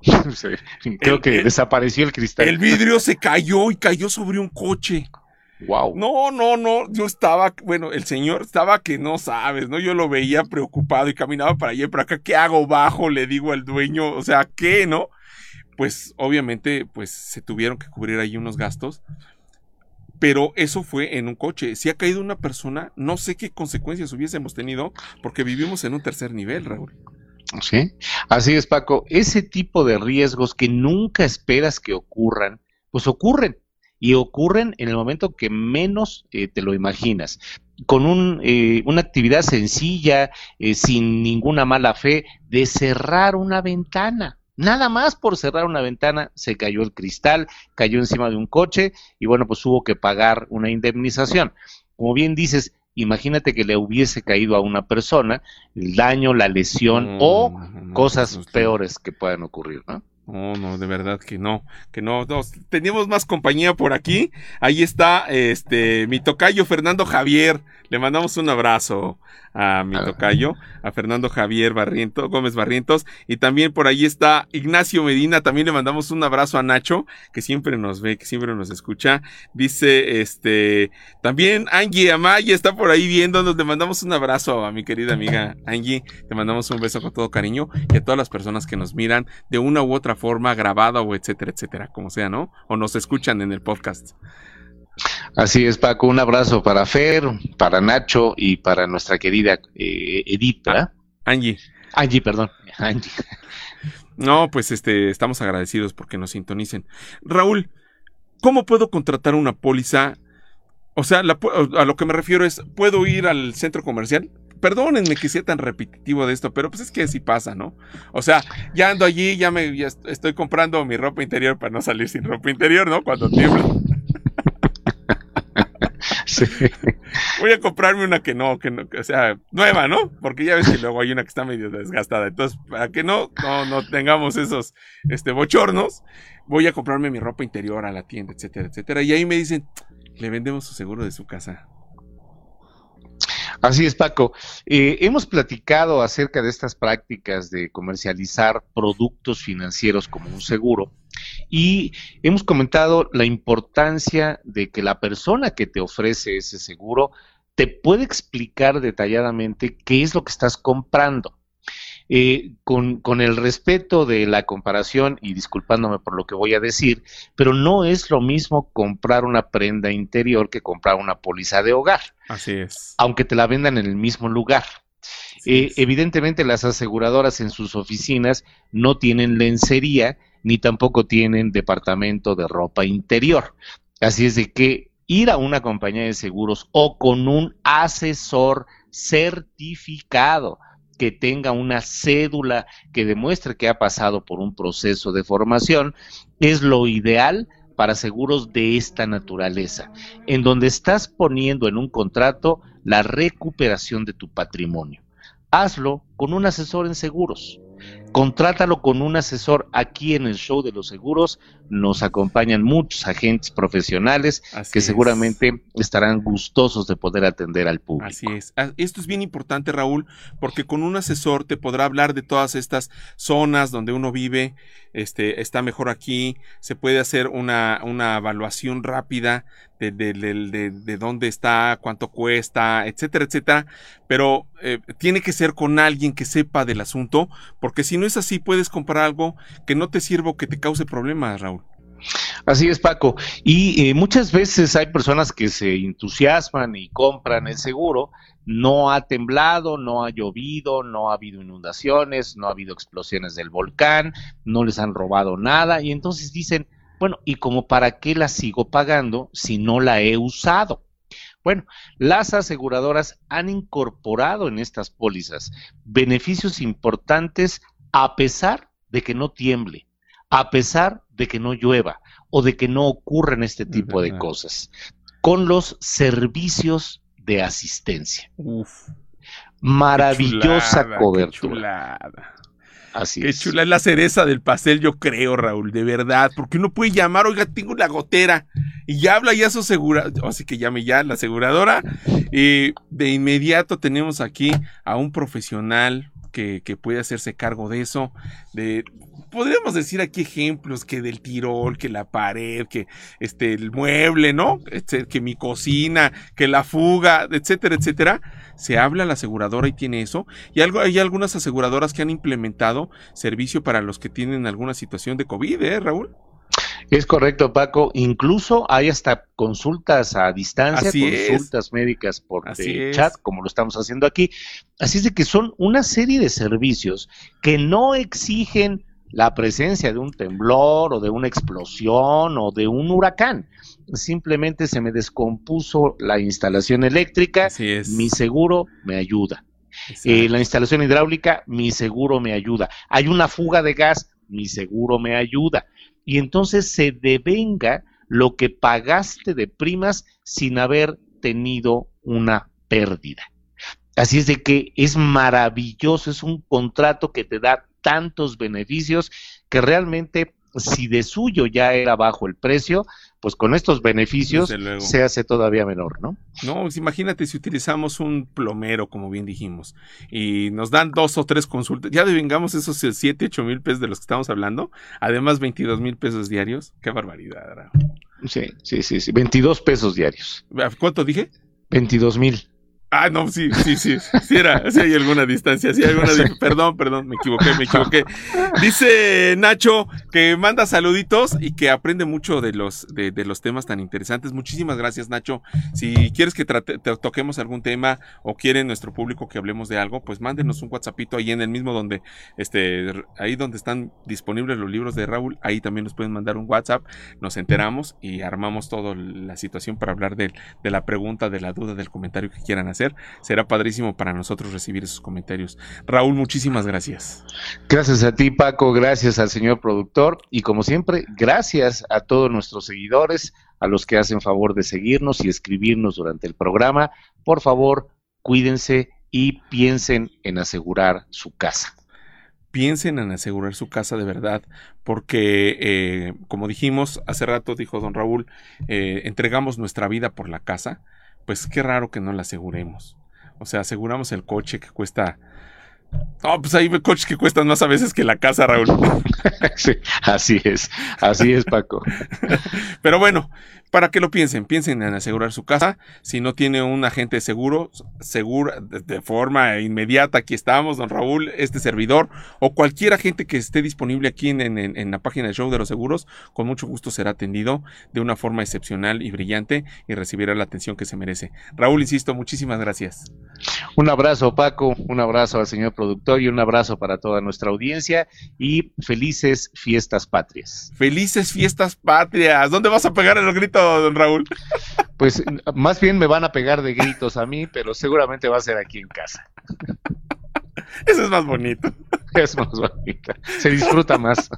B: creo que desapareció el cristal.
A: El vidrio se cayó y cayó sobre un coche.
B: Wow.
A: No, no, no. Yo estaba, bueno, el señor estaba que no sabes, ¿no? Yo lo veía preocupado y caminaba para allá y para acá. ¿Qué hago bajo? Le digo al dueño, o sea, ¿qué, no? Pues obviamente, pues se tuvieron que cubrir ahí unos gastos. Pero eso fue en un coche. Si ha caído una persona, no sé qué consecuencias hubiésemos tenido porque vivimos en un tercer nivel, Raúl.
B: Sí, así es, Paco. Ese tipo de riesgos que nunca esperas que ocurran, pues ocurren. Y ocurren en el momento que menos eh, te lo imaginas. Con un, eh, una actividad sencilla, eh, sin ninguna mala fe, de cerrar una ventana. Nada más por cerrar una ventana se cayó el cristal, cayó encima de un coche y bueno, pues hubo que pagar una indemnización. Como bien dices, imagínate que le hubiese caído a una persona el daño, la lesión o cosas peores que puedan ocurrir, ¿no?
A: No, no, de verdad que no, que no, no. Teníamos más compañía por aquí. Ahí está, este, mi tocayo Fernando Javier. Le mandamos un abrazo a mi tocayo, a Fernando Javier Barriento, Gómez Barrientos, y también por ahí está Ignacio Medina, también le mandamos un abrazo a Nacho, que siempre nos ve, que siempre nos escucha. Dice, este, también Angie Amaya está por ahí viéndonos, le mandamos un abrazo a mi querida amiga Angie, te mandamos un beso con todo cariño y a todas las personas que nos miran de una u otra forma, grabada o etcétera, etcétera, como sea, ¿no? O nos escuchan en el podcast.
B: Así es, Paco. Un abrazo para Fer, para Nacho y para nuestra querida eh, Edita.
A: Angie.
B: Angie, perdón. Angie.
A: No, pues este, estamos agradecidos porque nos sintonicen. Raúl, ¿cómo puedo contratar una póliza? O sea, a lo que me refiero es, ¿puedo ir al centro comercial? Perdónenme que sea tan repetitivo de esto, pero pues es que así pasa, ¿no? O sea, ya ando allí, ya me ya estoy comprando mi ropa interior para no salir sin ropa interior, ¿no? Cuando tiembla. Voy a comprarme una que no, que no, que sea nueva, ¿no? Porque ya ves que luego hay una que está medio desgastada. Entonces, para que no, no, no tengamos esos este, bochornos, voy a comprarme mi ropa interior a la tienda, etcétera, etcétera. Y ahí me dicen, le vendemos su seguro de su casa.
B: Así es, Paco. Eh, hemos platicado acerca de estas prácticas de comercializar productos financieros como un seguro y hemos comentado la importancia de que la persona que te ofrece ese seguro te puede explicar detalladamente qué es lo que estás comprando. Eh, con, con, el respeto de la comparación y disculpándome por lo que voy a decir, pero no es lo mismo comprar una prenda interior que comprar una póliza de hogar.
A: Así es.
B: Aunque te la vendan en el mismo lugar. Eh, evidentemente las aseguradoras en sus oficinas no tienen lencería ni tampoco tienen departamento de ropa interior. Así es de que ir a una compañía de seguros o con un asesor certificado que tenga una cédula que demuestre que ha pasado por un proceso de formación, es lo ideal para seguros de esta naturaleza, en donde estás poniendo en un contrato la recuperación de tu patrimonio. Hazlo con un asesor en seguros. contrátalo con un asesor. Aquí en el show de los seguros nos acompañan muchos agentes profesionales que seguramente estarán gustosos de poder atender al público.
A: Así es. Ah, esto es bien importante, Raúl, porque con un asesor te podrá hablar de todas estas zonas donde uno vive, este, está mejor aquí, se puede hacer una, una evaluación rápida de, de, de, de, dónde está, cuánto cuesta, etcétera, etcétera. Pero eh, tiene que ser con alguien que sepa del asunto, porque si no es así, puedes comprar algo que no te sirva o que te cause problemas, Raúl.
B: Así es, Paco. Y eh, muchas veces hay personas que se entusiasman y compran el seguro. No ha temblado, no ha llovido, no ha habido inundaciones, no ha habido explosiones del volcán, no les han robado nada y entonces dicen, bueno, ¿y como para qué la sigo pagando si no la he usado? Bueno, las aseguradoras han incorporado en estas pólizas beneficios importantes a pesar de que no tiemble, a pesar de que no llueva o de que no ocurran este tipo de cosas, con los servicios de asistencia. Uf, Maravillosa cobertura.
A: Así Qué chula es la cereza del pastel, yo creo, Raúl, de verdad. Porque uno puede llamar, oiga, tengo la gotera. Y ya habla ya su aseguradora. Así que llame ya la aseguradora. Y de inmediato tenemos aquí a un profesional que, que, puede hacerse cargo de eso. De, podríamos decir aquí ejemplos que del tirol, que la pared, que este, el mueble, ¿no? Este, que mi cocina, que la fuga, etcétera, etcétera. Se habla la aseguradora y tiene eso. Y algo, hay algunas aseguradoras que han implementado servicio para los que tienen alguna situación de COVID, ¿eh, Raúl?
B: Es correcto, Paco. Incluso hay hasta consultas a distancia, consultas médicas por chat, como lo estamos haciendo aquí. Así es de que son una serie de servicios que no exigen la presencia de un temblor o de una explosión o de un huracán. Simplemente se me descompuso la instalación eléctrica, mi seguro me ayuda. Eh, la instalación hidráulica, mi seguro me ayuda. Hay una fuga de gas, mi seguro me ayuda. Y entonces se devenga lo que pagaste de primas sin haber tenido una pérdida. Así es de que es maravilloso, es un contrato que te da tantos beneficios que realmente si de suyo ya era bajo el precio, pues con estos beneficios se hace todavía menor, ¿no?
A: No, pues imagínate si utilizamos un plomero, como bien dijimos, y nos dan dos o tres consultas, ya devengamos esos 7, 8 mil pesos de los que estamos hablando, además 22 mil pesos diarios, qué barbaridad.
B: Sí, sí, sí, sí, 22 pesos diarios.
A: ¿Cuánto dije?
B: 22 mil.
A: Ah, no, sí, sí, sí, sí era, sí hay alguna distancia, sí hay alguna, perdón, perdón, me equivoqué, me equivoqué. Dice Nacho que manda saluditos y que aprende mucho de los, de, de los temas tan interesantes. Muchísimas gracias, Nacho. Si quieres que toquemos algún tema o quiere nuestro público que hablemos de algo, pues mándenos un WhatsAppito ahí en el mismo donde, este, ahí donde están disponibles los libros de Raúl, ahí también nos pueden mandar un WhatsApp, nos enteramos y armamos toda la situación para hablar de, de la pregunta, de la duda, del comentario que quieran hacer. Será padrísimo para nosotros recibir esos comentarios. Raúl, muchísimas gracias.
B: Gracias a ti, Paco, gracias al señor productor y como siempre, gracias a todos nuestros seguidores, a los que hacen favor de seguirnos y escribirnos durante el programa. Por favor, cuídense y piensen en asegurar su casa
A: piensen en asegurar su casa de verdad, porque eh, como dijimos hace rato, dijo don Raúl, eh, entregamos nuestra vida por la casa pues qué raro que no la aseguremos. O sea, aseguramos el coche que cuesta... No, pues hay coches que cuestan más a veces que la casa, Raúl.
B: sí, así es, así es, Paco.
A: Pero bueno, para que lo piensen, piensen en asegurar su casa. Si no tiene un agente seguro, seguro de forma inmediata, aquí estamos, don Raúl, este servidor, o cualquier agente que esté disponible aquí en, la página del show de los seguros, con mucho gusto será atendido de una forma excepcional y brillante y recibirá la atención que se merece. Raúl, insisto, muchísimas gracias.
B: Un abrazo, Paco, un abrazo al señor productor y un abrazo para toda nuestra audiencia y felices fiestas patrias.
A: Felices fiestas patrias. ¿Dónde vas a pegar el grito? Don Raúl?
B: Pues más bien me van a pegar de gritos a mí, pero seguramente va a ser aquí en casa.
A: Eso es más bonito.
B: Es más bonito. Se disfruta más.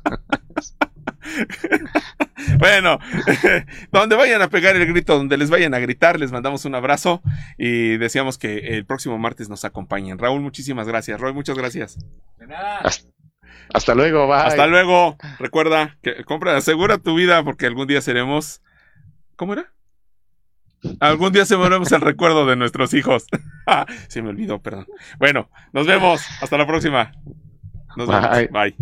A: Bueno, donde vayan a pegar el grito, donde les vayan a gritar, les mandamos un abrazo y deseamos que el próximo martes nos acompañen. Raúl, muchísimas gracias. Roy, muchas gracias. De nada.
B: Hasta luego, bye.
A: Hasta luego. Recuerda que compra, asegura tu vida porque algún día seremos. ¿Cómo era? Algún día seremos el recuerdo de nuestros hijos. Se me olvidó, perdón. Bueno, nos vemos. Hasta la próxima. Nos vemos. Bye.